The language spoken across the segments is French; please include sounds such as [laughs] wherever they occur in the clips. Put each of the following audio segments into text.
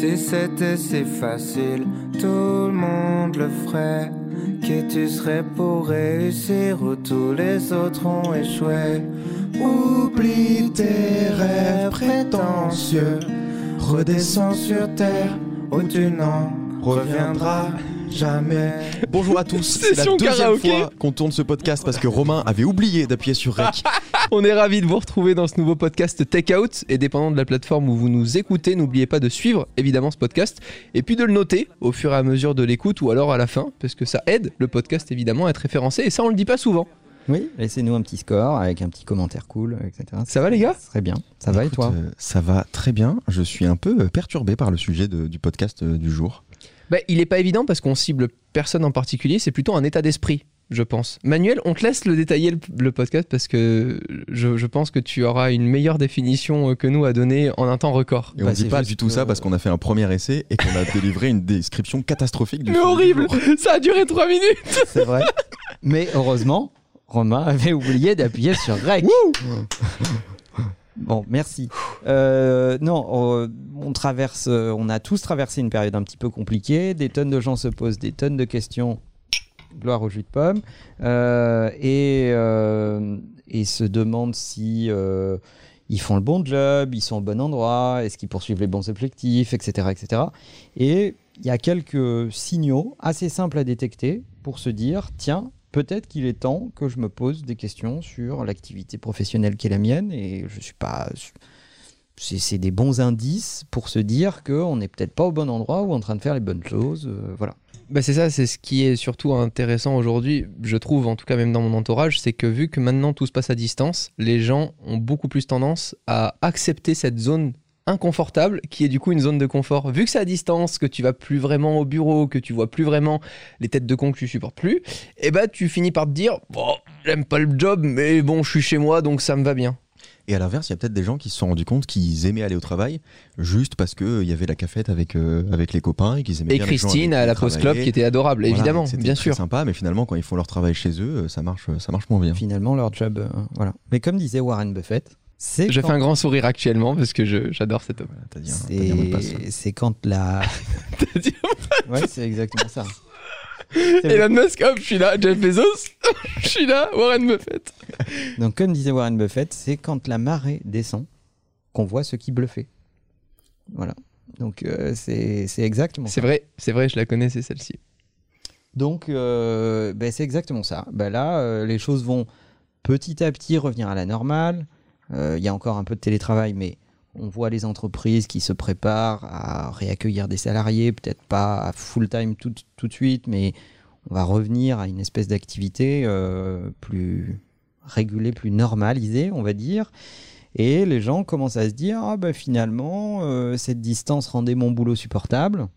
Si c'était si facile, tout le monde le ferait. Qui tu serais pour réussir où tous les autres ont échoué. Oublie tes rêves prétentieux. Redescends sur terre où tu n'en reviendras jamais. Bonjour à tous, [laughs] c'est la deuxième karaoké. fois qu'on tourne ce podcast parce que Romain avait oublié d'appuyer sur Rec. [laughs] On est ravis de vous retrouver dans ce nouveau podcast Take Out. Et dépendant de la plateforme où vous nous écoutez, n'oubliez pas de suivre évidemment ce podcast et puis de le noter au fur et à mesure de l'écoute ou alors à la fin, parce que ça aide le podcast évidemment à être référencé. Et ça, on le dit pas souvent. Oui, laissez-nous un petit score avec un petit commentaire cool, etc. Ça va, les gars? Serait bien. Ça va et toi? euh, Ça va très bien, je suis un peu euh, perturbé par le sujet de- du podcast euh, du jour. bah, Il est pas évident parce qu'on cible personne en particulier. C'est plutôt un état d'esprit. Je pense. Manuel, on te laisse le détailler le, le podcast parce que je, je pense que tu auras une meilleure définition euh, que nous à donner en un temps record. Et Bah, on dit c'est pas juste du tout que- ça parce qu'on a fait un premier essai et qu'on a [laughs] délivré une description catastrophique du Mais du horrible. [laughs] Ça a duré 3 minutes [laughs] C'est vrai. Mais heureusement, Romain avait oublié d'appuyer sur Rec. Bon, merci. Euh, non, euh, on traverse, euh, on a tous traversé une période un petit peu compliquée. Des tonnes de gens se posent des tonnes de questions. Gloire au jus de pomme. Euh, et, euh, et se demandent si euh, ils font le bon job, ils sont au bon endroit, est-ce qu'ils poursuivent les bons objectifs, etc., etc. Et il y a quelques signaux assez simples à détecter pour se dire tiens, peut-être qu'il est temps que je me pose des questions sur l'activité professionnelle qui est la mienne et je suis pas. C'est des bons indices pour se dire qu'on n'est peut-être pas au bon endroit ou en train de faire les bonnes choses. voilà. Bah c'est ça, c'est ce qui est surtout intéressant aujourd'hui, je trouve, en tout cas même dans mon entourage, c'est que vu que maintenant tout se passe à distance, les gens ont beaucoup plus tendance à accepter cette zone inconfortable qui est du coup une zone de confort. Vu que c'est à distance, que tu vas plus vraiment au bureau, que tu vois plus vraiment les têtes de con que tu supportes plus, et bah tu finis par te dire bon, j'aime pas le job, mais bon, je suis chez moi donc ça me va bien. Et à l'inverse, il y a peut-être des gens qui se sont rendus compte qu'ils aimaient aller au travail juste parce qu'il y avait la cafette avec, euh, avec les copains et qu'ils aimaient Et bien les gens Christine à la post club qui était adorable, Voilà, évidemment, c'était bien sûr. sympa, mais finalement, quand ils font leur travail chez eux, euh, ça marche, ça marche moins bien. Finalement, leur job. euh, voilà. Mais comme disait Warren Buffett, c'est Je quand- fais un grand sourire actuellement parce que je- j'adore cet homme. Voilà, c'est quand la. [laughs] ouais, c'est exactement ça. Elon Musk, hop, je suis là. Jeff Bezos, [laughs] je suis là. Warren Buffett. Donc, comme disait Warren Buffett, c'est quand la marée descend qu'on voit ce qui bluffait. Voilà. Donc, euh, c'est exactement C'est vrai, c'est vrai, je la connais, c'est celle-ci. Donc, euh, ben, c'est exactement ça. Ben là, euh, les choses vont petit à petit revenir à la normale. Il y a encore un peu de télétravail, mais on voit les entreprises qui se préparent à réaccueillir des salariés, peut-être pas à full-time tout, tout de suite, mais on va revenir à une espèce d'activité euh, plus régulée, plus normalisée, on va dire. Et les gens commencent à se dire, ah ben finalement, euh, cette distance rendait mon boulot supportable,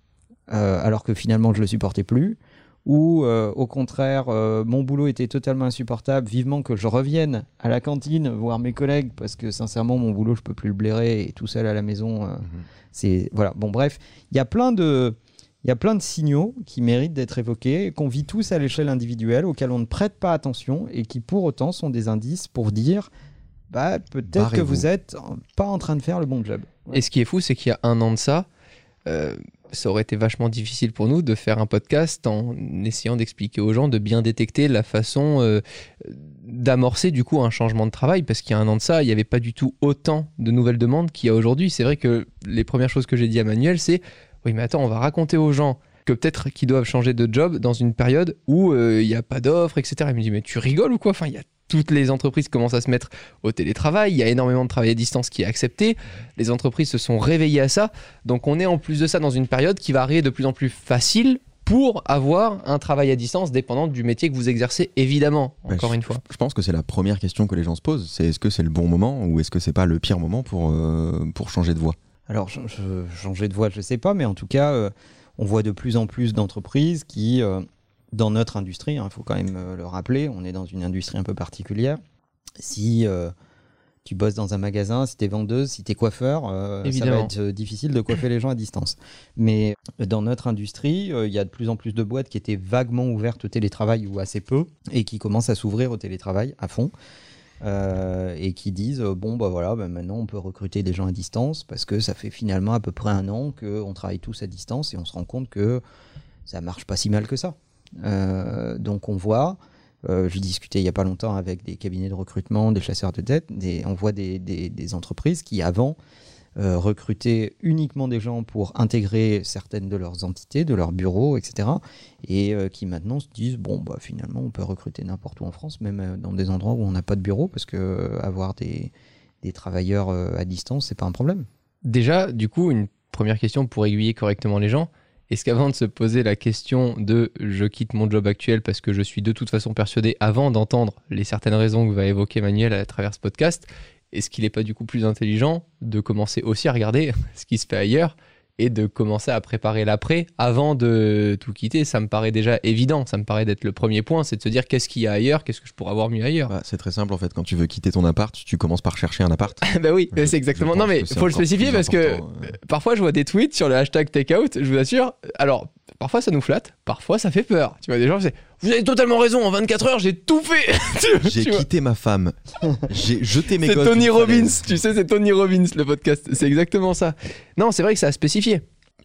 euh, alors que finalement je le supportais plus ou euh, au contraire, euh, mon boulot était totalement insupportable, vivement que je revienne à la cantine voir mes collègues, parce que sincèrement, mon boulot, je peux plus le blairer, et tout seul à la maison, euh, c'est... Voilà, bon bref, il y a plein de... Il y a plein de signaux qui méritent d'être évoqués, qu'on vit tous à l'échelle individuelle, auxquels on ne prête pas attention et qui pour autant sont des indices pour dire bah, peut-être que vous êtes pas en train de faire le bon job. Et ce qui est fou, c'est qu'il y a un an de ça, euh, ça aurait été vachement difficile pour nous de faire un podcast en essayant d'expliquer aux gens de bien détecter la façon euh, d'amorcer du coup un changement de travail. Parce qu'il y a un an de ça, il n'y avait pas du tout autant de nouvelles demandes qu'il y a aujourd'hui. C'est vrai que les premières choses que j'ai dit à Manuel, c'est oui, mais attends, on va raconter aux gens que peut-être qu'ils doivent changer de job dans une période où euh, il n'y a pas d'offres, etc. Il me dit, mais tu rigoles ou quoi? Enfin, il y a toutes les entreprises qui commencent à se mettre au télétravail, il y a énormément de travail à distance qui est accepté, les entreprises se sont réveillées à ça, donc on est en plus de ça dans une période qui va arriver de plus en plus facile pour avoir un travail à distance dépendant du métier que vous exercez, évidemment, Ouais, encore une fois. Je pense que c'est la première question que les gens se posent. C'est est-ce que c'est le bon moment ou est-ce que c'est pas le pire moment pour, euh, pour changer de voie? Alors, je, je- changer de voie, je ne sais pas, mais en tout cas, euh, on voit de plus en plus d'entreprises qui, euh, dans notre industrie, il faut quand même euh, le rappeler, on est dans une industrie un peu particulière. Si euh, tu bosses dans un magasin, si tu es vendeuse, si tu es coiffeur, euh, ça va être difficile de coiffer les gens à distance. Mais dans notre industrie, euh, il y a de plus en plus de boîtes qui étaient vaguement ouvertes au télétravail ou assez peu, et qui commencent à s'ouvrir au télétravail à fond. Euh, et qui disent euh, bon bah voilà bah, maintenant on peut recruter des gens à distance parce que ça fait finalement à peu près un an qu'on travaille tous à distance et on se rend compte que ça marche pas si mal que ça. Euh, donc on voit, j'ai discuté il y a pas longtemps avec des cabinets de recrutement, des chasseurs de tête, des, on voit des entreprises qui avant euh, recrutaient uniquement des gens pour intégrer certaines de leurs entités, de leurs bureaux, etc. Et euh, qui maintenant se disent bon bah finalement on peut recruter n'importe où en France, même euh, dans des endroits où on n'a pas de bureau, parce que avoir des, des travailleurs à distance c'est pas un problème. Déjà, du coup, une première question pour aiguiller correctement les gens. Est-ce qu'avant de se poser la question de je quitte mon job actuel parce que je suis de toute façon persuadé, avant d'entendre les certaines raisons que va évoquer Manuel à travers ce podcast, est-ce qu'il n'est pas du coup plus intelligent de commencer aussi à regarder [laughs] ce qui se fait ailleurs et de commencer à préparer l'après avant de tout quitter? Ça me paraît déjà évident, ça me paraît d'être le premier point, c'est de se dire qu'est-ce qu'il y a ailleurs, qu'est-ce que je pourrais avoir mieux ailleurs. Bah, c'est très simple en fait. Quand tu veux quitter ton appart, tu commences par chercher un appart. [laughs] bah oui, c'est exactement. Non mais c'est faut le spécifier parce que euh. parfois je vois des tweets sur le hashtag takeout, je vous assure. Alors, parfois ça nous flatte, parfois ça fait peur. Tu vois, des gens, c'est Vous avez totalement raison, en 24 heures, j'ai tout fait [laughs] J'ai quitté ma femme. J'ai jeté mes C'est gosses Tony d'une Robbins, tu sais, c'est Tony Robbins le podcast, c'est exactement ça. Non, c'est vrai que ça a spécifié.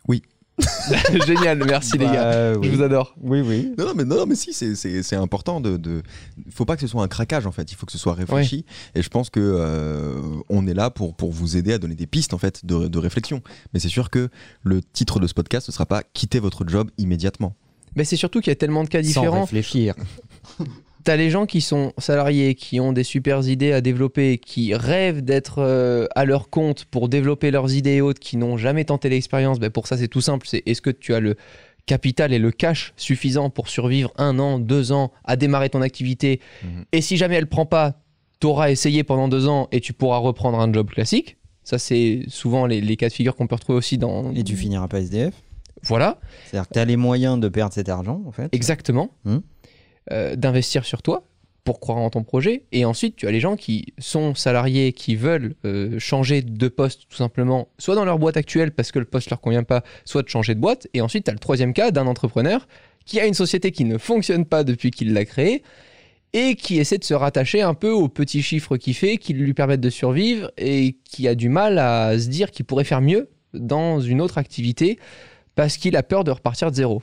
Oui. [laughs] Génial, merci les Bah, gars. oui. Je vous adore. Oui, oui. Non, non, mais, non, non, mais si, c'est- important de, de. Faut pas que ce soit un craquage en fait. Il faut que ce soit réfléchi. Et je pense que euh, on est là pour, pour vous aider à donner des pistes en fait de, de réflexion. Mais c'est sûr que le titre de ce podcast, ce sera pas quitter votre job immédiatement. Mais c'est surtout qu'il y a tellement de cas Sans différents. réfléchir. [laughs] T'as les gens qui sont salariés, qui ont des super idées à développer, qui rêvent d'être euh, à leur compte pour développer leurs idées et autres, qui n'ont jamais tenté l'expérience. Ben pour ça, c'est tout simple. C'est est-ce que tu as le capital et le cash suffisant pour survivre un an, deux ans, à démarrer ton activité? Mhm. Et si jamais elle prend pas, tu auras essayé pendant deux ans et tu pourras reprendre un job classique. Ça, c'est souvent les, les cas de figure qu'on peut retrouver aussi dans. Et tu finiras pas SDF. Voilà. C'est-à-dire que tu as les moyens de perdre cet argent, en fait? Exactement. Hmm. Euh, D'investir sur toi pour croire en ton projet. Et ensuite, tu as les gens qui sont salariés, qui veulent euh, changer de poste tout simplement, soit dans leur boîte actuelle parce que le poste leur convient pas, soit de changer de boîte. Et ensuite, tu as le troisième cas d'un entrepreneur qui a une société qui ne fonctionne pas depuis qu'il l'a créée et qui essaie de se rattacher un peu aux petits chiffres qu'il fait, qui lui permettent de survivre et qui a du mal à se dire qu'il pourrait faire mieux dans une autre activité parce qu'il a peur de repartir de zéro.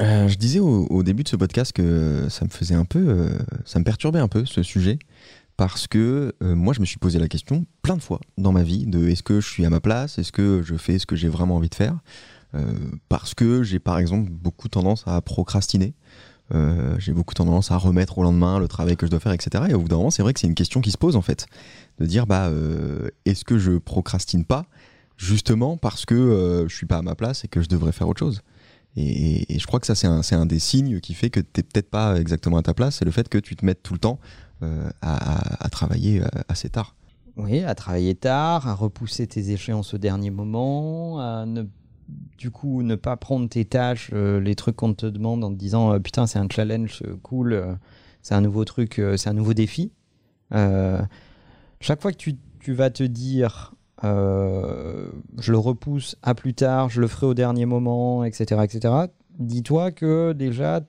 Euh, je disais au, début de ce podcast que ça me faisait un peu, euh, ça me perturbait un peu ce sujet parce que euh, moi je me suis posé la question plein de fois dans ma vie de est-ce que je suis à ma place, est-ce que je fais ce que j'ai vraiment envie de faire, parce que j'ai par exemple beaucoup tendance à procrastiner. J'ai beaucoup tendance à remettre au lendemain le travail que je dois faire, etc. Et au bout d'un moment, c'est vrai que c'est une question qui se pose en fait, de dire bah est-ce que je procrastine pas justement parce que je suis pas à ma place et que je devrais faire autre chose? Et, je crois que ça, c'est un, des signes qui fait que tu peut-être pas exactement à ta place, c'est le fait que tu te mettes tout le temps euh, à, travailler euh, assez tard. Oui, à travailler tard, à repousser tes échéances au dernier moment, à ne, du coup ne pas prendre tes tâches, euh, les trucs qu'on te demande en te disant putain c'est un challenge cool, c'est un nouveau truc, c'est un nouveau défi. Chaque fois que tu vas te dire euh, je le repousse à plus tard, je le ferai au dernier moment, etc., etc., dis-toi que déjà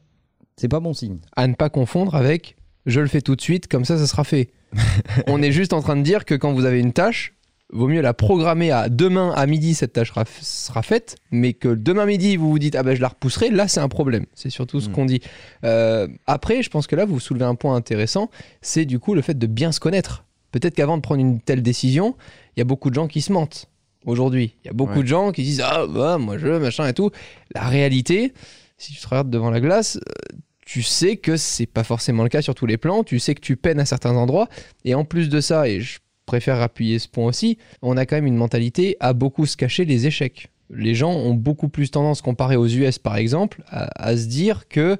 c'est pas bon signe. à ne pas confondre avec je le fais tout de suite, comme ça, ça sera fait. [laughs] On est juste en train de dire que quand vous avez une tâche, vaut mieux la programmer à demain à midi, cette tâche sera, sera faite, mais que demain midi, vous vous dites ah ben je la repousserai, là c'est un problème. C'est surtout ce Mm. qu'on dit. Euh, après, je pense que là, vous soulevez un point intéressant, c'est du coup le fait de bien se connaître. Peut-être qu'avant de prendre une telle décision, il y a beaucoup de gens qui se mentent aujourd'hui. Il y a beaucoup Ouais. de gens qui disent ah bah, moi je machin et tout. La réalité, si tu te regardes devant la glace, euh, tu sais que c'est pas forcément le cas sur tous les plans, tu sais que tu peines à certains endroits, et en plus de ça, et je préfère appuyer ce point aussi, on a quand même une mentalité à beaucoup se cacher les échecs. Les gens ont beaucoup plus tendance, comparé aux US par exemple, à, à se dire que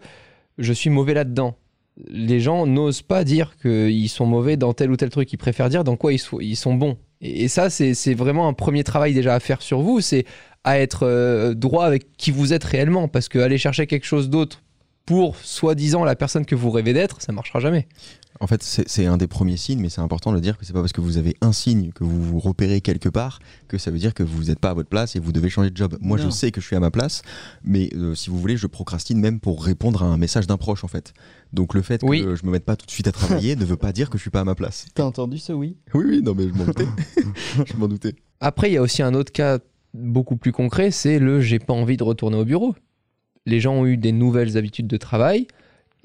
je suis mauvais là-dedans. Les gens n'osent pas dire qu'ils sont mauvais dans tel ou tel truc. Ils préfèrent dire dans quoi ils sont bons. Et, et ça, c'est vraiment un premier travail déjà à faire sur vous. C'est à être euh, droit avec qui vous êtes réellement. Parce que aller chercher quelque chose d'autre pour soi-disant la personne que vous rêvez d'être, ça marchera jamais. En fait, c'est un des premiers signes, mais c'est important de le dire que c'est pas parce que vous avez un signe que vous vous repérez quelque part que ça veut dire que vous n'êtes pas à votre place et vous devez changer de job. Moi, je sais que je suis à ma place, mais euh, si vous voulez, je procrastine même pour répondre à un message d'un proche, en fait. Donc le fait Oui. que je me mette pas tout de suite à travailler [laughs] ne veut pas dire que je suis pas à ma place. T'as entendu ce oui? Oui, oui, non, mais je m'en doutais. [laughs] je m'en doutais. Après, il y a aussi un autre cas beaucoup plus concret, c'est le j'ai pas envie de retourner au bureau. Les gens ont eu des nouvelles habitudes de travail,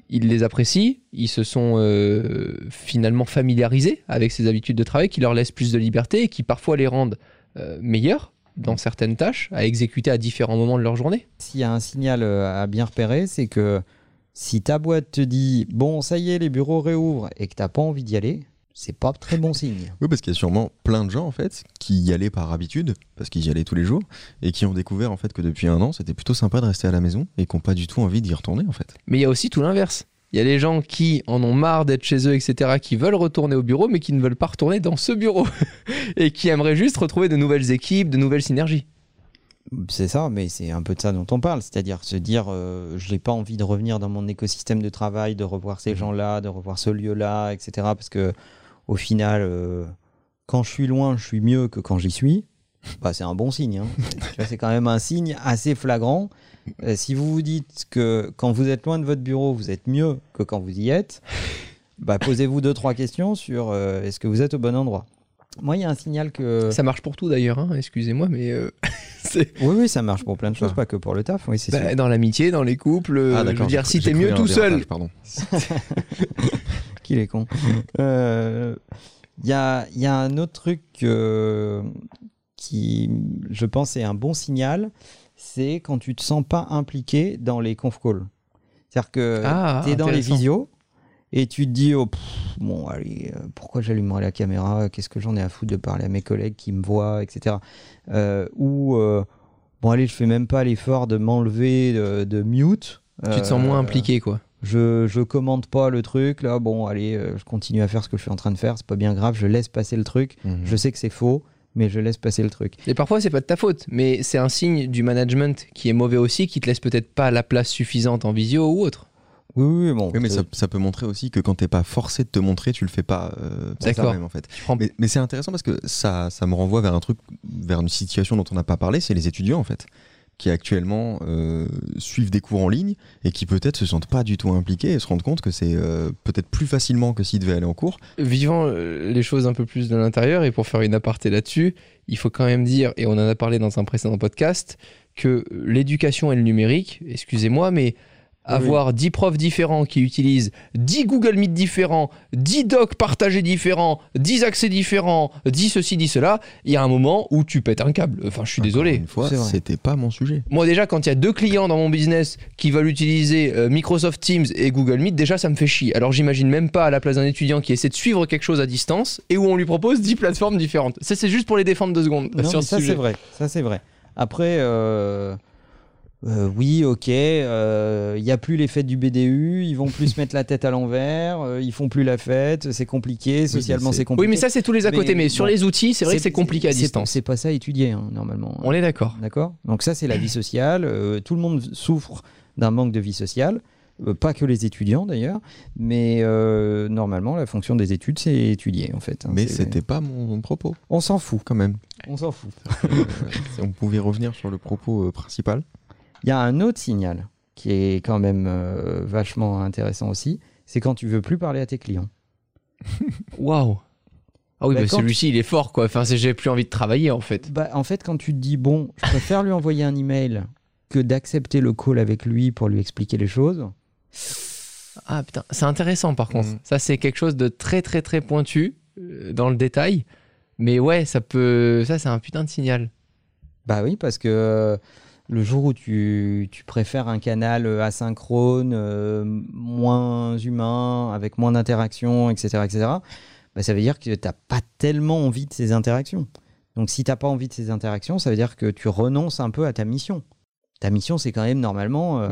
ils les apprécient, ils se sont euh, finalement familiarisés avec ces habitudes de travail qui leur laissent plus de liberté et qui parfois les rendent euh, meilleurs dans certaines tâches à exécuter à différents moments de leur journée. S'il y a un signal euh, à bien repérer, c'est que si ta boîte te dit bon, ça y est, les bureaux réouvrent et que t'as pas envie d'y aller, c'est pas très bon signe. [laughs] Oui, parce qu'il y a sûrement plein de gens en fait qui y allaient par habitude, parce qu'ils y allaient tous les jours, et qui ont découvert en fait que depuis un an, c'était plutôt sympa de rester à la maison et qui n'ont pas du tout envie d'y retourner en fait. Mais il y a aussi tout l'inverse. Il y a les gens qui en ont marre d'être chez eux, etc., qui veulent retourner au bureau, mais qui ne veulent pas retourner dans ce bureau. [laughs] et qui aimeraient juste retrouver de nouvelles équipes, de nouvelles synergies. C'est ça, mais c'est un peu de ça dont on parle, c'est-à-dire se dire euh, je n'ai pas envie de revenir dans mon écosystème de travail, de revoir ces gens-là, de revoir ce lieu-là, etc. Parce que au final, euh, quand je suis loin, je suis mieux que quand j'y suis. Bah, c'est un bon signe. hein. [laughs] C'est- quand même un signe assez flagrant. Euh, si vous vous dites que quand vous êtes loin de votre bureau, vous êtes mieux que quand vous y êtes, [laughs] bah, posez-vous deux trois questions sur euh, est-ce que vous êtes au bon endroit. Moi, il y a un signal que Ça marche pour tout d'ailleurs, hein, excusez-moi, mais euh, oui, oui, ça marche pour plein de choses, Ah. pas que pour le taf. Oui, bah, dans l'amitié, dans les couples. euh, je veux dire, si t'es mieux tout seul, Pardon. [laughs] Qu'il est con. [laughs] Euh, Il y, a, il y a un autre truc euh, qui, je pense, est un bon signal, c'est quand tu te sens pas impliqué dans les conf calls. C'est-à-dire que Ah, tu es dans les visios et tu te dis, oh, pff, bon, allez, euh, pourquoi j'allumerai la caméra? Qu'est-ce que j'en ai à foutre de parler à mes collègues qui me voient, etc. Euh, ou, euh, bon, allez, je fais même pas l'effort de m'enlever de, de mute. tu te sens moins impliqué, quoi. je, je commente pas le truc là bon allez je continue à faire ce que je suis en train de faire c'est pas bien grave je laisse passer le truc Mhm. je sais que c'est faux mais je laisse passer le truc Et parfois, c'est pas de ta faute, mais c'est un signe du management qui est mauvais aussi, qui te laisse peut-être pas la place suffisante en visio ou autre. Oui oui bon Oui, mais ça, ça peut montrer aussi que quand t'es pas forcé de te montrer, tu le fais pas. euh, D'accord. en fait. Mais, mais c'est intéressant parce que ça, ça me renvoie vers un truc, vers une situation dont on n'a pas parlé, c'est les étudiants en fait, qui actuellement euh, suivent des cours en ligne et qui peut-être se sentent pas du tout impliqués et se rendent compte que c'est euh, peut-être plus facilement que s'ils devaient aller en cours. Vivant euh, les choses un peu plus de l'intérieur, et pour faire une aparté là-dessus, il faut quand même dire, et on en a parlé dans un précédent podcast, que l'éducation et le numérique, excusez-moi, mais avoir 10 profs différents qui utilisent 10 Google Meet différents, 10 docs partagés différents, 10 accès différents, 10 ceci, 10 cela, il y a un moment où tu pètes un câble. Enfin, je suis Encore désolé. Une fois, c'était pas mon sujet. Moi déjà, quand il y a deux clients dans mon business qui veulent utiliser euh, Microsoft Teams et Google Meet, déjà ça me fait chier. Alors j'imagine même pas à la place d'un étudiant qui essaie de suivre quelque chose à distance et où on lui propose 10 plateformes différentes. Ça c'est juste pour les défendre deux secondes non, sur mais ce ça c'est vrai ça c'est vrai après euh, euh, oui ok euh, il y a plus les fêtes du BDU ils vont plus se [laughs] mettre la tête à l'envers euh, ils font plus la fête c'est compliqué socialement c'est- c'est compliqué Oui, mais ça c'est tous les à côté. Mais sur bon, les outils, c'est vrai que c'est compliqué à c'est- distance. c'est pas ça étudier hein, normalement On est d'accord. D'accord? Donc ça, c'est la vie sociale. Euh, tout le monde souffre d'un manque de vie sociale. Euh, pas que les étudiants d'ailleurs, mais euh, normalement la fonction des études c'est étudier en fait. hein. Mais c'était pas mon, mon propos, On s'en fout, quand même. on s'en fout. [laughs] Euh, si on pouvait revenir sur le propos euh, principal. Il y a un autre signal qui est quand même euh, vachement intéressant aussi, c'est quand tu veux plus parler à tes clients. [laughs] Waouh. Ah oui, Bah, celui-ci il est fort quoi. Enfin, c'est j'ai plus envie de travailler en fait. Bah, en fait, quand tu te dis bon, je préfère lui envoyer un email que d'accepter le call avec lui pour lui expliquer les choses. Ah putain, c'est intéressant par contre. Mhm. Ça c'est quelque chose de très très très pointu euh, dans le détail. Mais ouais, ça peut. Ça c'est un putain de signal. Bah oui, parce que euh, le jour où tu, tu préfères un canal euh, asynchrone, euh, moins humain, avec moins d'interactions, etc., etc., bah ça veut dire que tu n'as pas tellement envie de ces interactions. Donc si tu n'as pas envie de ces interactions, ça veut dire que tu renonces un peu à ta mission. Ta mission, c'est quand même normalement euh,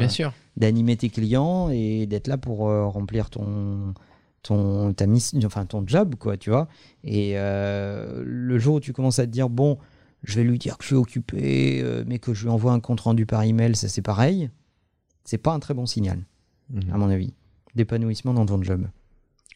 d'animer tes clients et d'être là pour euh, remplir ton ton ta mission, enfin ton job, quoi, tu vois. Et le jour où tu commences à te dire bon, je vais lui dire que je suis occupé, euh, mais que je lui envoie un compte rendu par email, ça c'est pareil. C'est pas un très bon signal, Mhm. à mon avis, d'épanouissement dans ton job.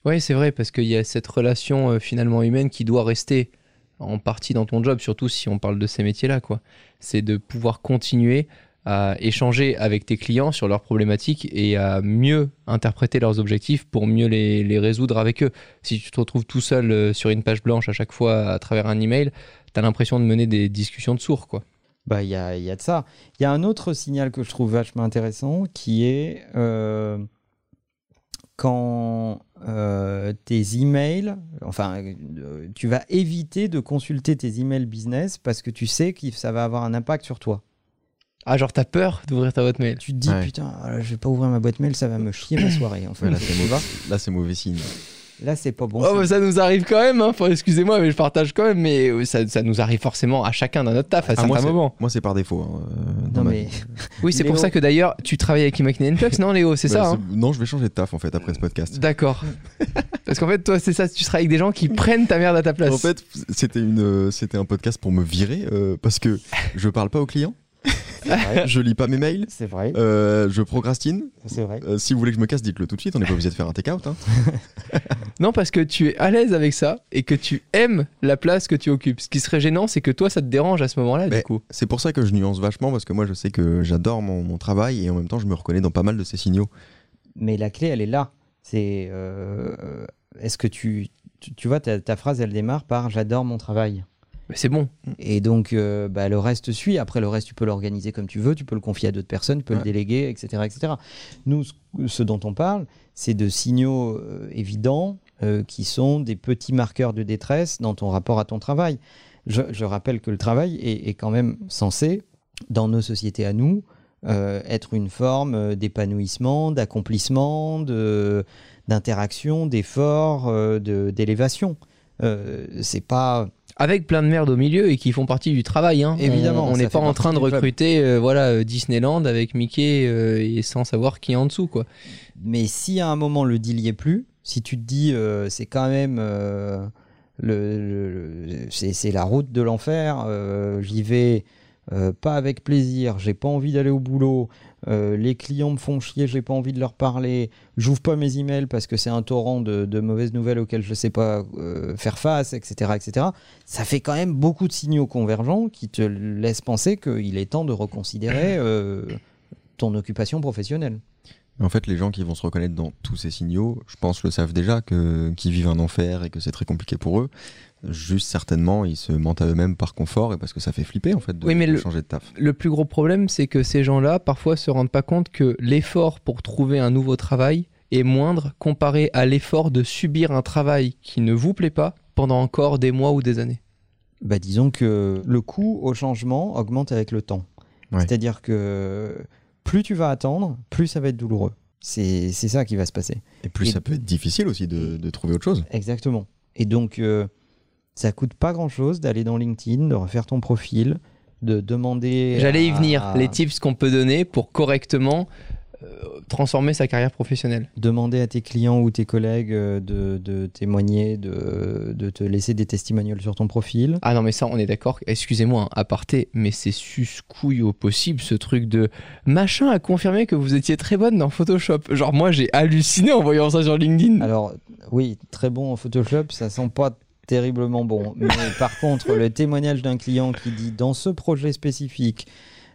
Oui, c'est vrai, parce qu'il y a cette relation euh, finalement humaine qui doit rester en partie dans ton job, surtout si on parle de ces métiers-là. quoi. C'est de pouvoir continuer à échanger avec tes clients sur leurs problématiques et à mieux interpréter leurs objectifs pour mieux les, les résoudre avec eux. Si tu te retrouves tout seul euh, sur une page blanche à chaque fois à travers un email, tu as l'impression de mener des discussions de sourds. Quoi. Bah, il y a, il y a de ça. Il y a un autre signal que je trouve vachement intéressant qui est euh, quand euh, tes emails, enfin, euh, tu vas éviter de consulter tes emails business parce que tu sais que ça va avoir un impact sur toi. Ah, genre, t'as peur d'ouvrir ta boîte mail? Tu te dis, Ouais. putain, euh, je vais pas ouvrir ma boîte mail, ça va me chier ma soirée. En fait. Là, c'est mauvais signe. Là, c'est pas bon. Oh, ça nous arrive quand même, hein. Excusez-moi, mais je partage quand même, mais euh, ça, ça nous arrive forcément à chacun dans notre taf à Ah, certains c'est- moments. Moi, c'est par défaut. hein, euh, non, ma mais. [laughs] Oui, c'est pour ça que d'ailleurs, tu travailles avec Imagination Flux, non Léo C'est Bah, ça hein Non, je vais changer de taf en fait après ce podcast. [laughs] D'accord. [laughs] Parce qu'en fait, toi, c'est ça, tu seras avec des gens qui prennent ta merde à ta place. En fait, c'était une, euh, c'était un podcast pour me virer euh, parce que je parle pas aux clients. [laughs] je lis pas mes mails, C'est vrai. euh, je procrastine. C'est vrai. Euh, si vous voulez que je me casse, dites-le tout de suite. On n'est pas obligé de faire un take-out. hein. [laughs] Non, parce que tu es à l'aise avec ça et que tu aimes la place que tu occupes. Ce qui serait gênant, c'est que toi, ça te dérange à ce moment-là, du coup. C'est pour ça que je nuance vachement parce que moi, je sais que j'adore mon, mon travail et en même temps, je me reconnais dans pas mal de ces signaux. Mais la clé, elle est là. C'est euh, est-ce que tu, tu, tu vois, ta, ta phrase, elle démarre par j'adore mon travail. Mais c'est bon. Et donc, euh, bah, le reste suit. Après, le reste, tu peux l'organiser comme tu veux, tu peux le confier à d'autres personnes, tu peux Ouais. le déléguer, etc., etc. Nous, ce, dont on parle, c'est de signaux euh, évidents euh, qui sont des petits marqueurs de détresse dans ton rapport à ton travail. Je, je rappelle que le travail est, est quand même censé, dans nos sociétés à nous, être une forme d'épanouissement, d'accomplissement, de- d'interaction, d'effort, de- d'élévation. Euh, c'est pas Avec plein de merde au milieu et qui font partie du travail. Hein. Évidemment, On- n'est pas en train de recruter euh, voilà, euh, Disneyland avec Mickey euh, et sans savoir qui est en dessous, quoi. Mais si à un moment le deal y est plus, si tu te dis euh, c'est quand même le, c'est c'est la route de l'enfer, j'y vais pas avec plaisir, j'ai pas envie d'aller au boulot, euh, les clients me font chier, j'ai pas envie de leur parler, j'ouvre pas mes emails parce que c'est un torrent de, de mauvaises nouvelles auxquelles je sais pas euh, faire face, etc., etc. Ça fait quand même beaucoup de signaux convergents qui te laissent penser qu'il est temps de reconsidérer [coughs] euh, ton occupation professionnelle. En fait, les gens qui vont se reconnaître dans tous ces signaux, je pense, le savent déjà, qu'ils vivent un enfer et que c'est très compliqué pour eux. Juste certainement, ils se mentent à eux-mêmes par confort et parce que ça fait flipper en fait de, Oui, mais de le- changer de taf. Le plus gros problème, c'est que ces gens-là, parfois, se rendent pas compte que l'effort pour trouver un nouveau travail est moindre comparé à l'effort de subir un travail qui ne vous plaît pas pendant encore des mois ou des années. Bah, disons que le coût au changement augmente avec le temps. Ouais. C'est-à-dire que plus tu vas attendre, plus ça va être douloureux. C'est c'est ça qui va se passer. Et plus Et- ça peut être difficile aussi de, de trouver autre chose. Exactement. Et donc, euh, ça coûte pas grand-chose d'aller dans LinkedIn, de refaire ton profil, de demander... J'allais y à- venir. Les tips qu'on peut donner pour correctement euh, transformer sa carrière professionnelle. Demander à tes clients ou tes collègues euh, de, de témoigner, de, de te laisser des testimonials sur ton profil. Ah non, mais ça, on est d'accord. Excusez-moi, hein, aparté, mais c'est sus-couille au possible ce truc de machin a confirmé que vous étiez très bonne dans Photoshop. Genre, moi, j'ai halluciné en voyant ça sur LinkedIn. Alors, oui, très bon en Photoshop, ça sent pas terriblement bon. [laughs] Mais par contre, le témoignage d'un client qui dit dans ce projet spécifique,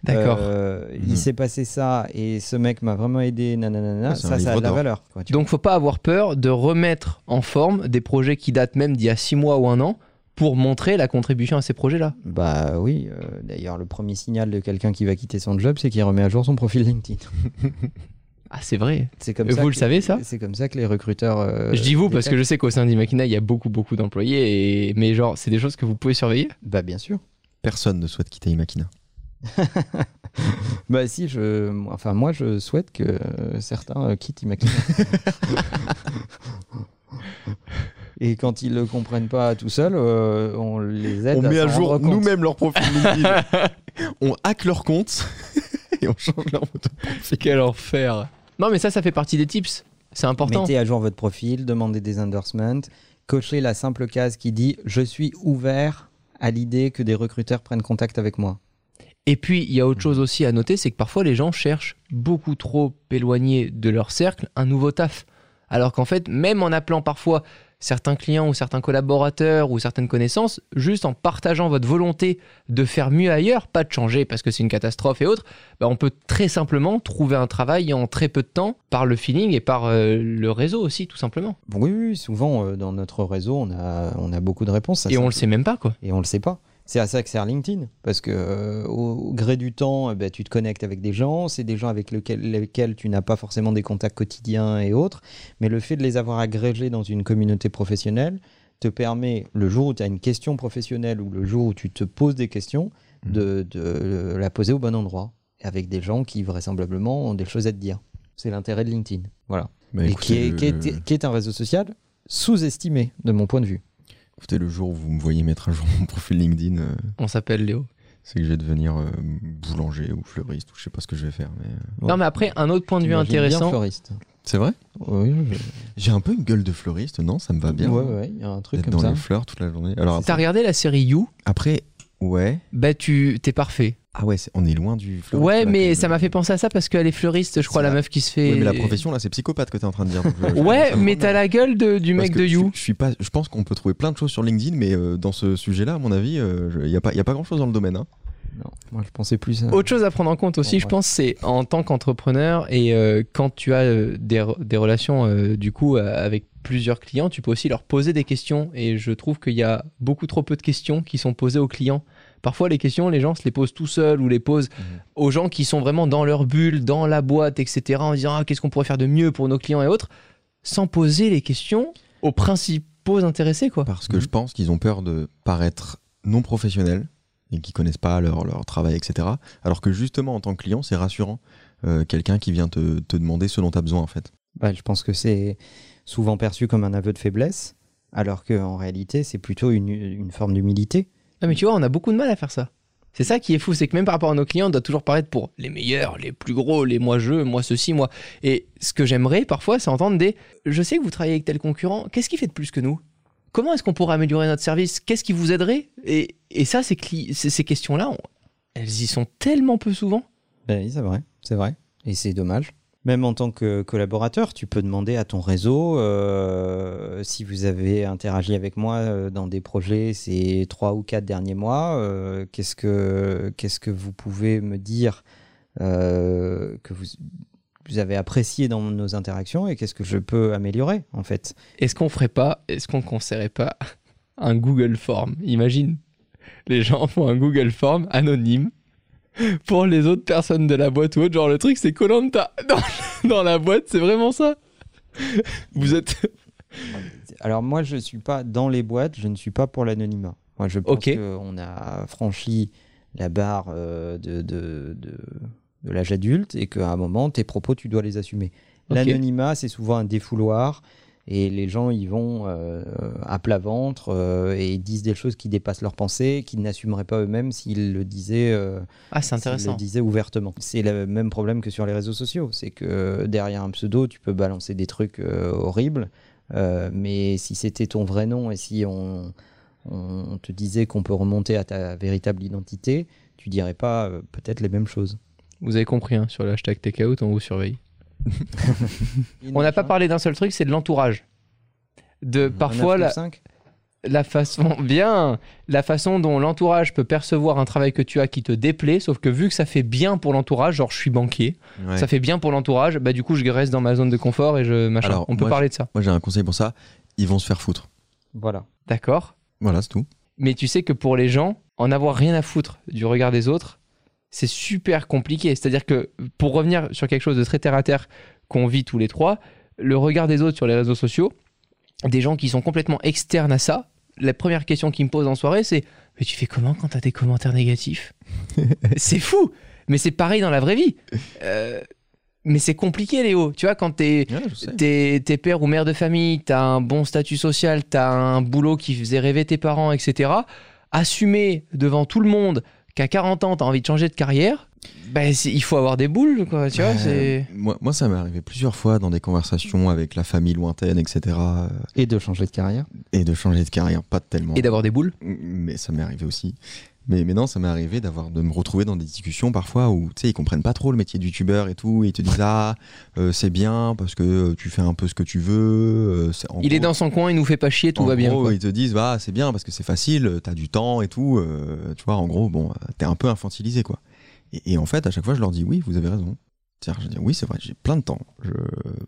D'accord. euh, il Mhm. s'est passé ça et ce mec m'a vraiment aidé, nanana, ça, a de la valeur. quoi, tu Donc, faut pas avoir peur de remettre en forme des projets qui datent même d'il y a six mois ou un an pour montrer la contribution à ces projets-là. vois. Bah oui, euh, d'ailleurs, le premier signal de quelqu'un qui va quitter son job, c'est qu'il remet à jour son profil LinkedIn. [laughs] Ah, c'est vrai. C'est comme ça vous que- le savez, ça? C'est comme ça que les recruteurs. euh, je dis vous parce que je sais qu'au sein d'Imakina, il y a beaucoup, beaucoup d'employés. Et... Mais genre, c'est des choses que vous pouvez surveiller? Bah bien sûr. Personne ne souhaite quitter Imakina. [laughs] Bah si, je, enfin moi je souhaite que euh, certains euh, quittent Imakina. [laughs] Et quand ils le comprennent pas tout seuls, euh, on les aide On à met à jour nous-mêmes leur profil LinkedIn. [laughs] on hack leur compte et on change leur photo. Quel enfer. Non, mais ça, ça fait partie des tips. C'est important. Mettez à jour votre profil, demandez des endorsements, cochez la simple case qui dit je suis ouvert à l'idée que des recruteurs prennent contact avec moi. Et puis, il y a autre chose aussi à noter, c'est que parfois les gens cherchent beaucoup trop éloignés de leur cercle un nouveau taf. Alors qu'en fait, même en appelant parfois certains clients ou certains collaborateurs ou certaines connaissances, juste en partageant votre volonté de faire mieux ailleurs, pas de changer parce que c'est une catastrophe et autres, bah, on peut très simplement trouver un travail en très peu de temps par le feeling et par euh, le réseau aussi, tout simplement. Oui, oui, souvent euh, dans notre réseau, on a, on a beaucoup de réponses. à Et ça. on le sait même pas, quoi. Et on le sait pas. C'est à ça que sert LinkedIn. Parce que euh, au, au gré du temps, eh ben, tu te connectes avec des gens. C'est des gens avec lequel- lesquels tu n'as pas forcément des contacts quotidiens et autres. Mais le fait de les avoir agrégés dans une communauté professionnelle te permet, le jour où tu as une question professionnelle ou le jour où tu te poses des questions, de, de la poser au bon endroit. Avec des gens qui vraisemblablement ont des choses à te dire. C'est l'intérêt de LinkedIn. Voilà. Bah, et écoutez, qui est, le- qui est- qui est un réseau social sous-estimé, de mon point de vue. Écoutez, le jour où vous me voyez mettre à jour mon profil LinkedIn, euh, On s'appelle Léo. c'est que je vais devenir euh, boulanger ou fleuriste ou je sais pas ce que je vais faire. Mais euh, Non, mais après, un autre point de vue bien intéressant. fleuriste. c'est vrai? Oui, J'ai un peu une gueule de fleuriste, non? Ça me va bien. Ouais, ouais, il y a un truc D'être comme dans ça. les fleurs toute la journée. Alors T'as après, regardé la série You? Après, ouais. Bah, tu t'es parfait. Ah ouais, on est loin du fleuriste. Ouais, là, mais que- ça m'a fait penser à ça parce qu'elle est fleuriste, je crois, la la- meuf qui se fait. Oui, mais la profession là, c'est psychopathe que t'es en train de dire. donc je- [laughs] je- Ouais, mais t'as la gueule de- du Parce mec de je, You. je suis pas. Je pense qu'on peut trouver plein de choses sur LinkedIn, mais euh, dans ce sujet-là, à mon avis, il y a pas, y a pas grand-chose dans le domaine. hein. Non, moi je pensais plus à... Autre chose à prendre en compte aussi, Bon, je ouais. pense, c'est en tant qu'entrepreneur et euh, quand tu as euh, des, re- des relations euh, du coup euh, avec plusieurs clients, tu peux aussi leur poser des questions et je trouve qu'il y a beaucoup trop peu de questions qui sont posées aux clients. Parfois, les questions, les gens se les posent tout seuls ou les posent aux gens qui sont vraiment dans leur bulle, dans la boîte, etc., en disant ah, qu'est-ce qu'on pourrait faire de mieux pour nos clients et autres, sans poser les questions aux principaux intéressés, quoi. Parce que Mhm. je pense qu'ils ont peur de paraître non professionnels et qui connaissent pas leur, leur travail, etc. Alors que justement, en tant que client, c'est rassurant. euh, Quelqu'un qui vient te, te demander ce dont tu as besoin, en fait. Bah, je pense que c'est souvent perçu comme un aveu de faiblesse, alors qu'en réalité c'est plutôt une, une forme d'humilité. Ah, mais tu vois, on a beaucoup de mal à faire ça. C'est ça qui est fou, c'est que même par rapport à nos clients, on doit toujours paraître pour les meilleurs, les plus gros, les moi je, moi ceci, moi. Et ce que j'aimerais parfois, c'est entendre des Je sais que vous travaillez avec tel concurrent, qu'est-ce qui fait de plus que nous? Comment est-ce qu'on pourrait améliorer notre service? Qu'est-ce qui vous aiderait? Et, et ça, ces, questions-là, on- elles y sont tellement peu souvent. Bah oui, c'est vrai, c'est vrai. Et c'est dommage. Même en tant que collaborateur, tu peux demander à ton réseau euh, si vous avez interagi avec moi euh, dans des projets ces trois ou quatre derniers mois. euh, qu'est-ce que vous pouvez me dire que vous vous avez apprécié dans nos interactions et qu'est-ce que je peux améliorer en fait? Est-ce qu'on ferait pas, est-ce qu'on conseillerait pas [laughs] un Google Form? Imagine, les gens font un Google Form anonyme pour les autres personnes de la boîte ou autre. Genre le truc c'est Colanta [laughs] dans, dans la boîte, c'est vraiment ça. Vous êtes. [laughs] Alors moi, je suis pas dans les boîtes, je ne suis pas pour l'anonymat. Moi, je pense qu'on a franchi la barre euh, de, de, de, de l'âge adulte et qu'à un moment, tes propos, tu dois les assumer. L'anonymat, c'est souvent un défouloir et les gens y vont euh, à plat ventre euh, et disent des choses qui dépassent leurs pensées, qu'ils n'assumeraient pas eux-mêmes s'ils le disaient. euh, Ah c'est intéressant. le disait ouvertement. C'est le même problème que sur les réseaux sociaux. C'est que derrière un pseudo, tu peux balancer des trucs euh, horribles. Euh, mais si c'était ton vrai nom et si on, on te disait qu'on peut remonter à ta véritable identité, tu dirais pas euh, peut-être les mêmes choses. Vous avez compris hein, sur le hashtag takeout, on vous surveille. [laughs] On n'a pas parlé d'un seul truc, c'est de l'entourage. De parfois la, la façon bien la façon dont l'entourage peut percevoir un travail que tu as qui te déplaît sauf que vu que ça fait bien pour l'entourage genre je suis banquier Ouais. ça fait bien pour l'entourage bah du coup je reste dans ma zone de confort et je machin Alors, on peut moi, parler de ça Moi, j'ai un conseil pour ça. Ils vont se faire foutre. Voilà. d'accord Voilà, c'est tout. mais tu sais que pour les gens en avoir rien à foutre du regard des autres c'est super compliqué. C'est à dire que pour revenir sur quelque chose de très terre à terre qu'on vit tous les trois le regard des autres sur les réseaux sociaux des gens qui sont complètement externes à ça la première question qu'ils me posent en soirée c'est mais tu fais comment quand t'as des commentaires négatifs [laughs] c'est fou! Mais c'est pareil dans la vraie vie. Euh, mais c'est compliqué Léo. Tu vois quand t'es Ouais, père ou mère de famille, t'as un bon statut social, t'as un boulot qui faisait rêver tes parents, etc. Assumer devant tout le monde qu'à 40 ans, t'as envie de changer de carrière, c'est- il faut avoir des boules, quoi. Tu vois, Euh, c'est. moi, moi, ça m'est arrivé plusieurs fois dans des conversations avec la famille lointaine, etc. euh, Et de changer de carrière. et de changer de carrière, pas tellement. Et d'avoir des boules. Mais ça m'est arrivé aussi. Mais, mais non, ça m'est arrivé d'avoir de me retrouver dans des discussions parfois où tu sais ils comprennent pas trop le métier de youtubeur et tout, et ils te disent ah euh, c'est bien parce que euh, tu fais un peu ce que tu veux. euh, c'est- en Il est gros- dans son coin, il nous fait pas chier, tout en va bien. gros, quoi. ils te disent bah c'est bien parce que c'est facile, t'as du temps et tout. euh, tu vois, en gros, bon, euh, t'es un peu infantilisé quoi. Et, et en fait, à chaque fois, je leur dis oui, vous avez raison. C'est-à-dire, je dis oui, c'est vrai, j'ai plein de temps. Je,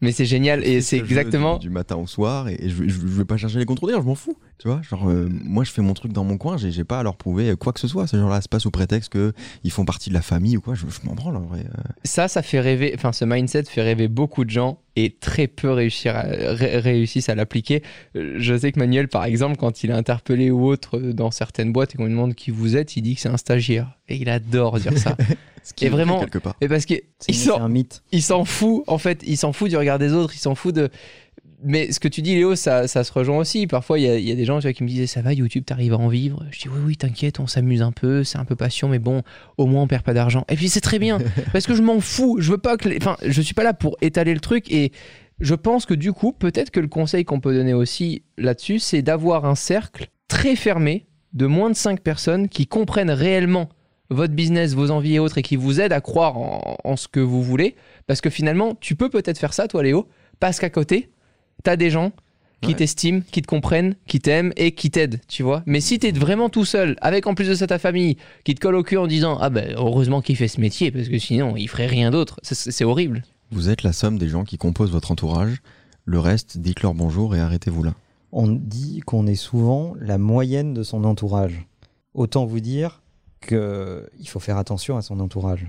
Mais c'est génial et ce c'est exactement. du, du matin au soir et, et je, je, je vais pas chercher les contredire, je m'en fous. Tu vois, genre euh, moi je fais mon truc dans mon coin, j'ai pas à leur prouver quoi que ce soit. Ces gens-là, c'est pas sous prétexte que ils font partie de la famille ou quoi. Je, je m'en branle en vrai. euh. Ça, ça fait rêver. Enfin, ce mindset fait rêver beaucoup de gens et très peu réussir à- ré- réussissent à l'appliquer. Euh, Je sais que Manuel, par exemple, quand il est interpellé ou autre dans certaines boîtes et qu'on lui demande qui vous êtes, il dit que c'est un stagiaire et il adore dire ça. [laughs] Ce qui Et vraiment- quelque part. Et parce qu'il C'est s'en c'est un mythe. il s'en fout, en fait, il s'en fout du regard des autres, il s'en fout de. Mais ce que tu dis, Léo, ça, ça se rejoint aussi. Parfois, il y a, il y a des gens tu vois, qui me disaient Ça va, YouTube, t'arrives à en vivre? Je dis Oui, oui, t'inquiète, on s'amuse un peu, c'est un peu passion, mais bon, au moins on perd pas d'argent. Et puis c'est très bien, [laughs] parce que je m'en fous. Je veux pas que. les- Enfin, je suis pas là pour étaler le truc et. Je pense que du coup, peut-être que le conseil qu'on peut donner aussi là-dessus, c'est d'avoir un cercle très fermé de moins de 5 personnes qui comprennent réellement votre business, vos envies et autres et qui vous aident à croire en, en ce que vous voulez. Parce que finalement, tu peux peut-être faire ça, toi, Léo, parce qu'à côté, t'as des gens qui Ouais. t'estiment, qui te comprennent, qui t'aiment et qui t'aident, tu vois. Mais si t'es vraiment tout seul, avec en plus de ça ta famille, qui te colle au cul en disant Ah ben, heureusement qu'il fait ce métier, parce que sinon, il ferait rien d'autre. C'est- C'est horrible. Vous êtes la somme des gens qui composent votre entourage. Le reste, dites-leur bonjour et arrêtez-vous là. On dit qu'on est souvent la moyenne de son entourage. Autant vous dire qu'il faut faire attention à son entourage.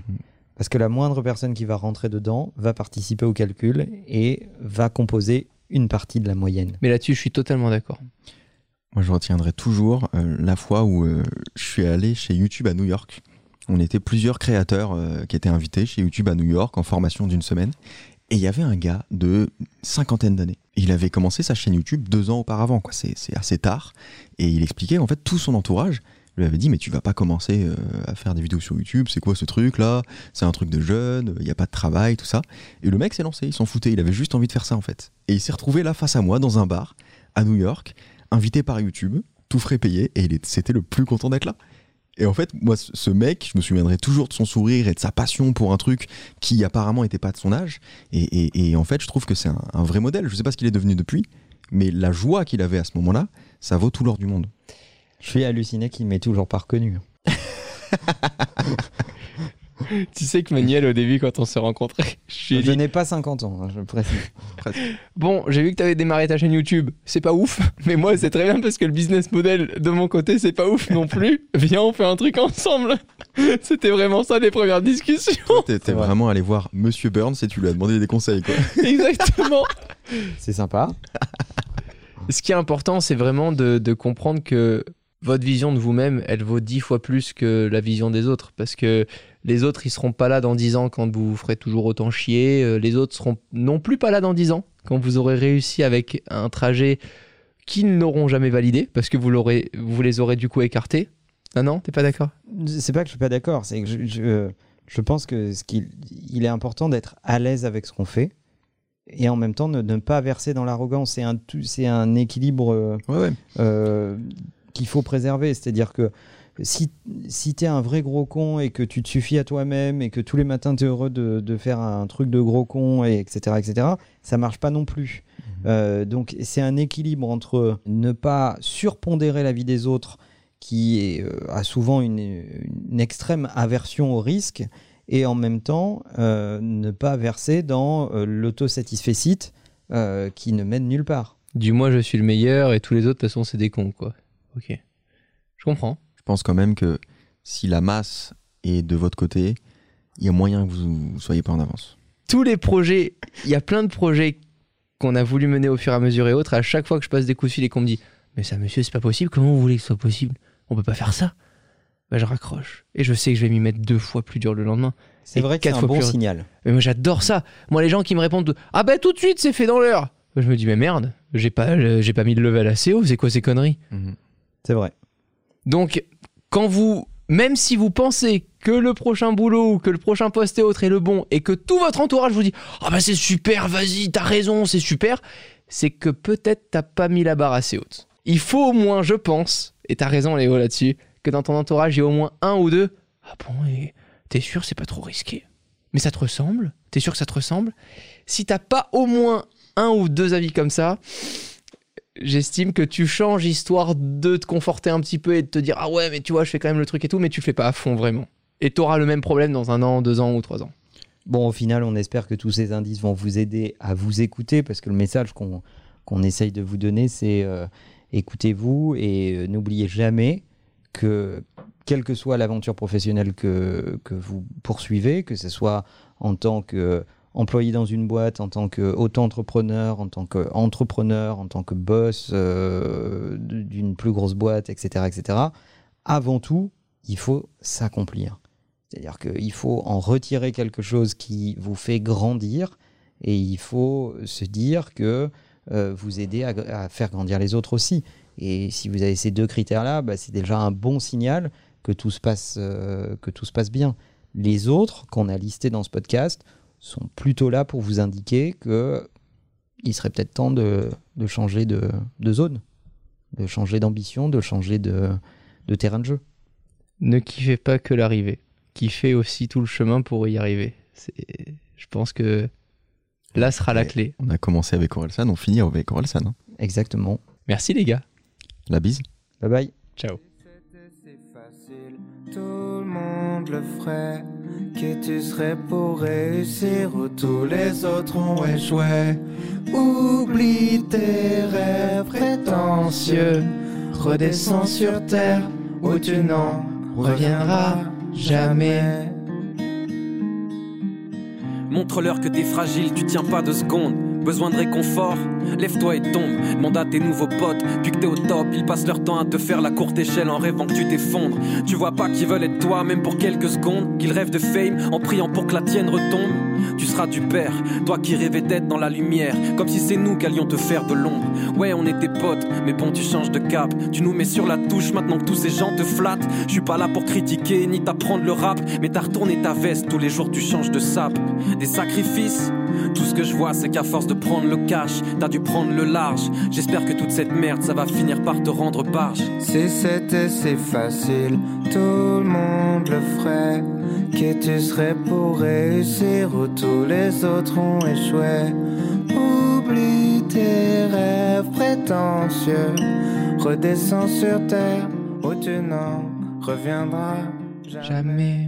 Parce que la moindre personne qui va rentrer dedans va participer au calcul et va composer une partie de la moyenne. Mais là-dessus, je suis totalement d'accord. Moi, je retiendrai toujours euh, la fois où euh, je suis allé chez YouTube à New York. On était plusieurs créateurs euh, qui étaient invités chez YouTube à New York en formation d'une semaine. Et il y avait un gars de cinquantaine d'années. Il avait commencé sa chaîne YouTube deux ans auparavant. quoi. C'est assez tard. Et il expliquait en fait tout son entourage lui avait dit mais tu vas pas commencer euh, à faire des vidéos sur YouTube, c'est quoi ce truc là C'est un truc de jeune, il y a pas de travail, tout ça. Et le mec s'est lancé, il s'en foutait, il avait juste envie de faire ça en fait. Et il s'est retrouvé là face à moi dans un bar à New York, invité par YouTube, tout frais payé, et il c'était le plus content d'être là. Et en fait, moi, ce mec, je me souviendrai toujours de son sourire et de sa passion pour un truc qui apparemment n'était pas de son âge. Et, et- et en fait, je trouve que c'est un, un vrai modèle. Je sais pas ce qu'il est devenu depuis, mais la joie qu'il avait à ce moment-là, ça vaut tout l'or du monde. Je suis halluciné qu'il m'ait toujours pas reconnu. [laughs] [laughs] Tu sais que Manuel, au début, quand on s'est rencontrés, [laughs] je Je n'ai pas 50 ans, hein, je précise. Bon, j'ai vu que t'avais démarré ta chaîne YouTube. C'est pas ouf, [laughs] mais moi, c'est très bien parce que le business model de mon côté, c'est pas ouf non plus. Viens, on fait un truc ensemble. C'était vraiment ça les premières discussions. Vrai. vraiment allé voir Monsieur Burns et tu lui as demandé des conseils, quoi. Exactement. C'est sympa. Ce qui est important, c'est vraiment de, de comprendre que votre vision de vous-même, elle vaut dix fois plus que la vision des autres. Parce que les autres, ils seront pas là dans dix ans quand vous vous ferez toujours autant chier. Euh, Les autres seront non plus pas là dans dix ans quand vous aurez réussi avec un trajet qu'ils n'auront jamais validé parce que vous, l'aurez, vous les aurez du coup écartés. Ah non, t'es pas d'accord? C'est pas que je suis pas d'accord, c'est que je, je, je pense que ce qu'il il est important d'être à l'aise avec ce qu'on fait et en même temps de ne pas verser dans l'arrogance. C'est un, tout- c'est un équilibre euh, Ouais, ouais. euh, qu'il faut préserver. C'est-à-dire que si, si tu es un vrai gros con et que tu te suffis à toi-même et que tous les matins tu es heureux de, de faire un truc de gros con, et etc., etc., ça marche pas non plus. Euh, donc c'est un équilibre entre ne pas surpondérer la vie des autres qui est, euh, a souvent une, une extrême aversion au risque et en même temps euh, ne pas verser dans l'autosatisfecit euh, qui ne mène nulle part. Du moi, je suis le meilleur et tous les autres, de toute façon, c'est des cons, quoi. Ok. Je comprends. Je pense quand même que si la masse est de votre côté, il y a moyen que vous, vous soyez pas en avance. tous les projets, il y a plein de projets qu'on a voulu mener au fur et à mesure et autres. À chaque fois que je passe des coups de fil et qu'on me dit Mais ça, monsieur, c'est pas possible, comment vous voulez que ce soit possible? On peut pas faire ça. Bah, je raccroche. Et je sais que je vais m'y mettre deux fois plus dur le lendemain. C'est vrai que c'est un bon plus- signal. Mais moi, j'adore ça. Moi, les gens qui me répondent Ah bah tout de suite, c'est fait dans l'heure. Je me dis Mais merde, j'ai pas, euh, j'ai pas mis de level assez haut, c'est quoi ces conneries? C'est vrai. Donc, quand vous même si vous pensez que le prochain boulot ou que le prochain poste et autre est le bon et que tout votre entourage vous dit Ah bah c'est super, vas-y, t'as raison, c'est super, c'est que peut-être t'as pas mis la barre assez haute. Il faut au moins, je pense, et t'as raison Léo là-dessus, que dans ton entourage il y ait au moins un ou deux Ah bon, et t'es sûr c'est pas trop risqué? Mais ça te ressemble? T'es sûr que ça te ressemble? Si t'as pas au moins un ou deux avis comme ça, j'estime que tu changes histoire de te conforter un petit peu et de te dire ah ouais mais tu vois je fais quand même le truc et tout mais tu le fais pas à fond vraiment. Et tu auras le même problème dans un an deux ans ou trois ans. Bon, au final, on espère que tous ces indices vont vous aider à vous écouter parce que le message qu'on qu'on essaye de vous donner, c'est euh, écoutez-vous et euh, n'oubliez jamais que, quelle que soit l'aventure professionnelle que, que vous poursuivez, que ce soit en tant qu'employé dans une boîte, en tant qu'auto-entrepreneur, en tant qu'entrepreneur, en tant que boss euh, d'une plus grosse boîte, etc., etc., avant tout, il faut s'accomplir. C'est-à-dire qu'il faut en retirer quelque chose qui vous fait grandir et il faut se dire que euh, vous aidez à, à faire grandir les autres aussi. Et si vous avez ces deux critères-là, bah, c'est déjà un bon signal que tout se passe, euh, que tout se passe bien. Les autres qu'on a listés dans ce podcast sont plutôt là pour vous indiquer que il serait peut-être temps de, de changer de, de zone, de changer d'ambition, de changer de, de terrain de jeu. ne kiffez pas que l'arrivée kiffez aussi tout le chemin pour y arriver C'est- je pense que là sera la clé On a commencé avec Orelsan, on finit avec Orelsan. hein. Exactement. merci les gars La bise Bye bye. ciao C'était si facile, tout le monde le ferait. Qui tu serais pour réussir où tous les autres ont échoué. Oublie tes rêves prétentieux, redescends sur terre où tu n'en reviendras jamais. Montre-leur que t'es fragile, tu tiens pas deux secondes. Besoin de réconfort Lève-toi et tombe. Demande tes nouveaux potes, puis que t'es au top, ils passent leur temps à te faire la courte échelle en rêvant que tu t'effondres. Tu vois pas qu'ils veulent être toi, même pour quelques secondes. Qu'ils rêvent de fame en priant pour que la tienne retombe. Tu seras du père, toi qui rêvais d'être dans la lumière, comme si c'est nous qu'allions te faire de l'ombre. Ouais, on était potes, mais bon, tu changes de cap. Tu nous mets sur la touche maintenant que tous ces gens te flattent. Je suis pas là pour critiquer ni t'apprendre le rap, mais t'as retourné ta veste, tous les jours tu changes de sap. Des sacrifices, tout ce que je vois, c'est qu'à force de prendre le cash, t'as dû prendre le large. J'espère que toute cette merde, ça va finir par te rendre barge. Si c'était si facile, tout le monde le ferait. Qui tu serais pour réussir où tous les autres ont échoué. Oublie tes rêves prétentieux. Redescends sur terre où tu n'en reviendras jamais. jamais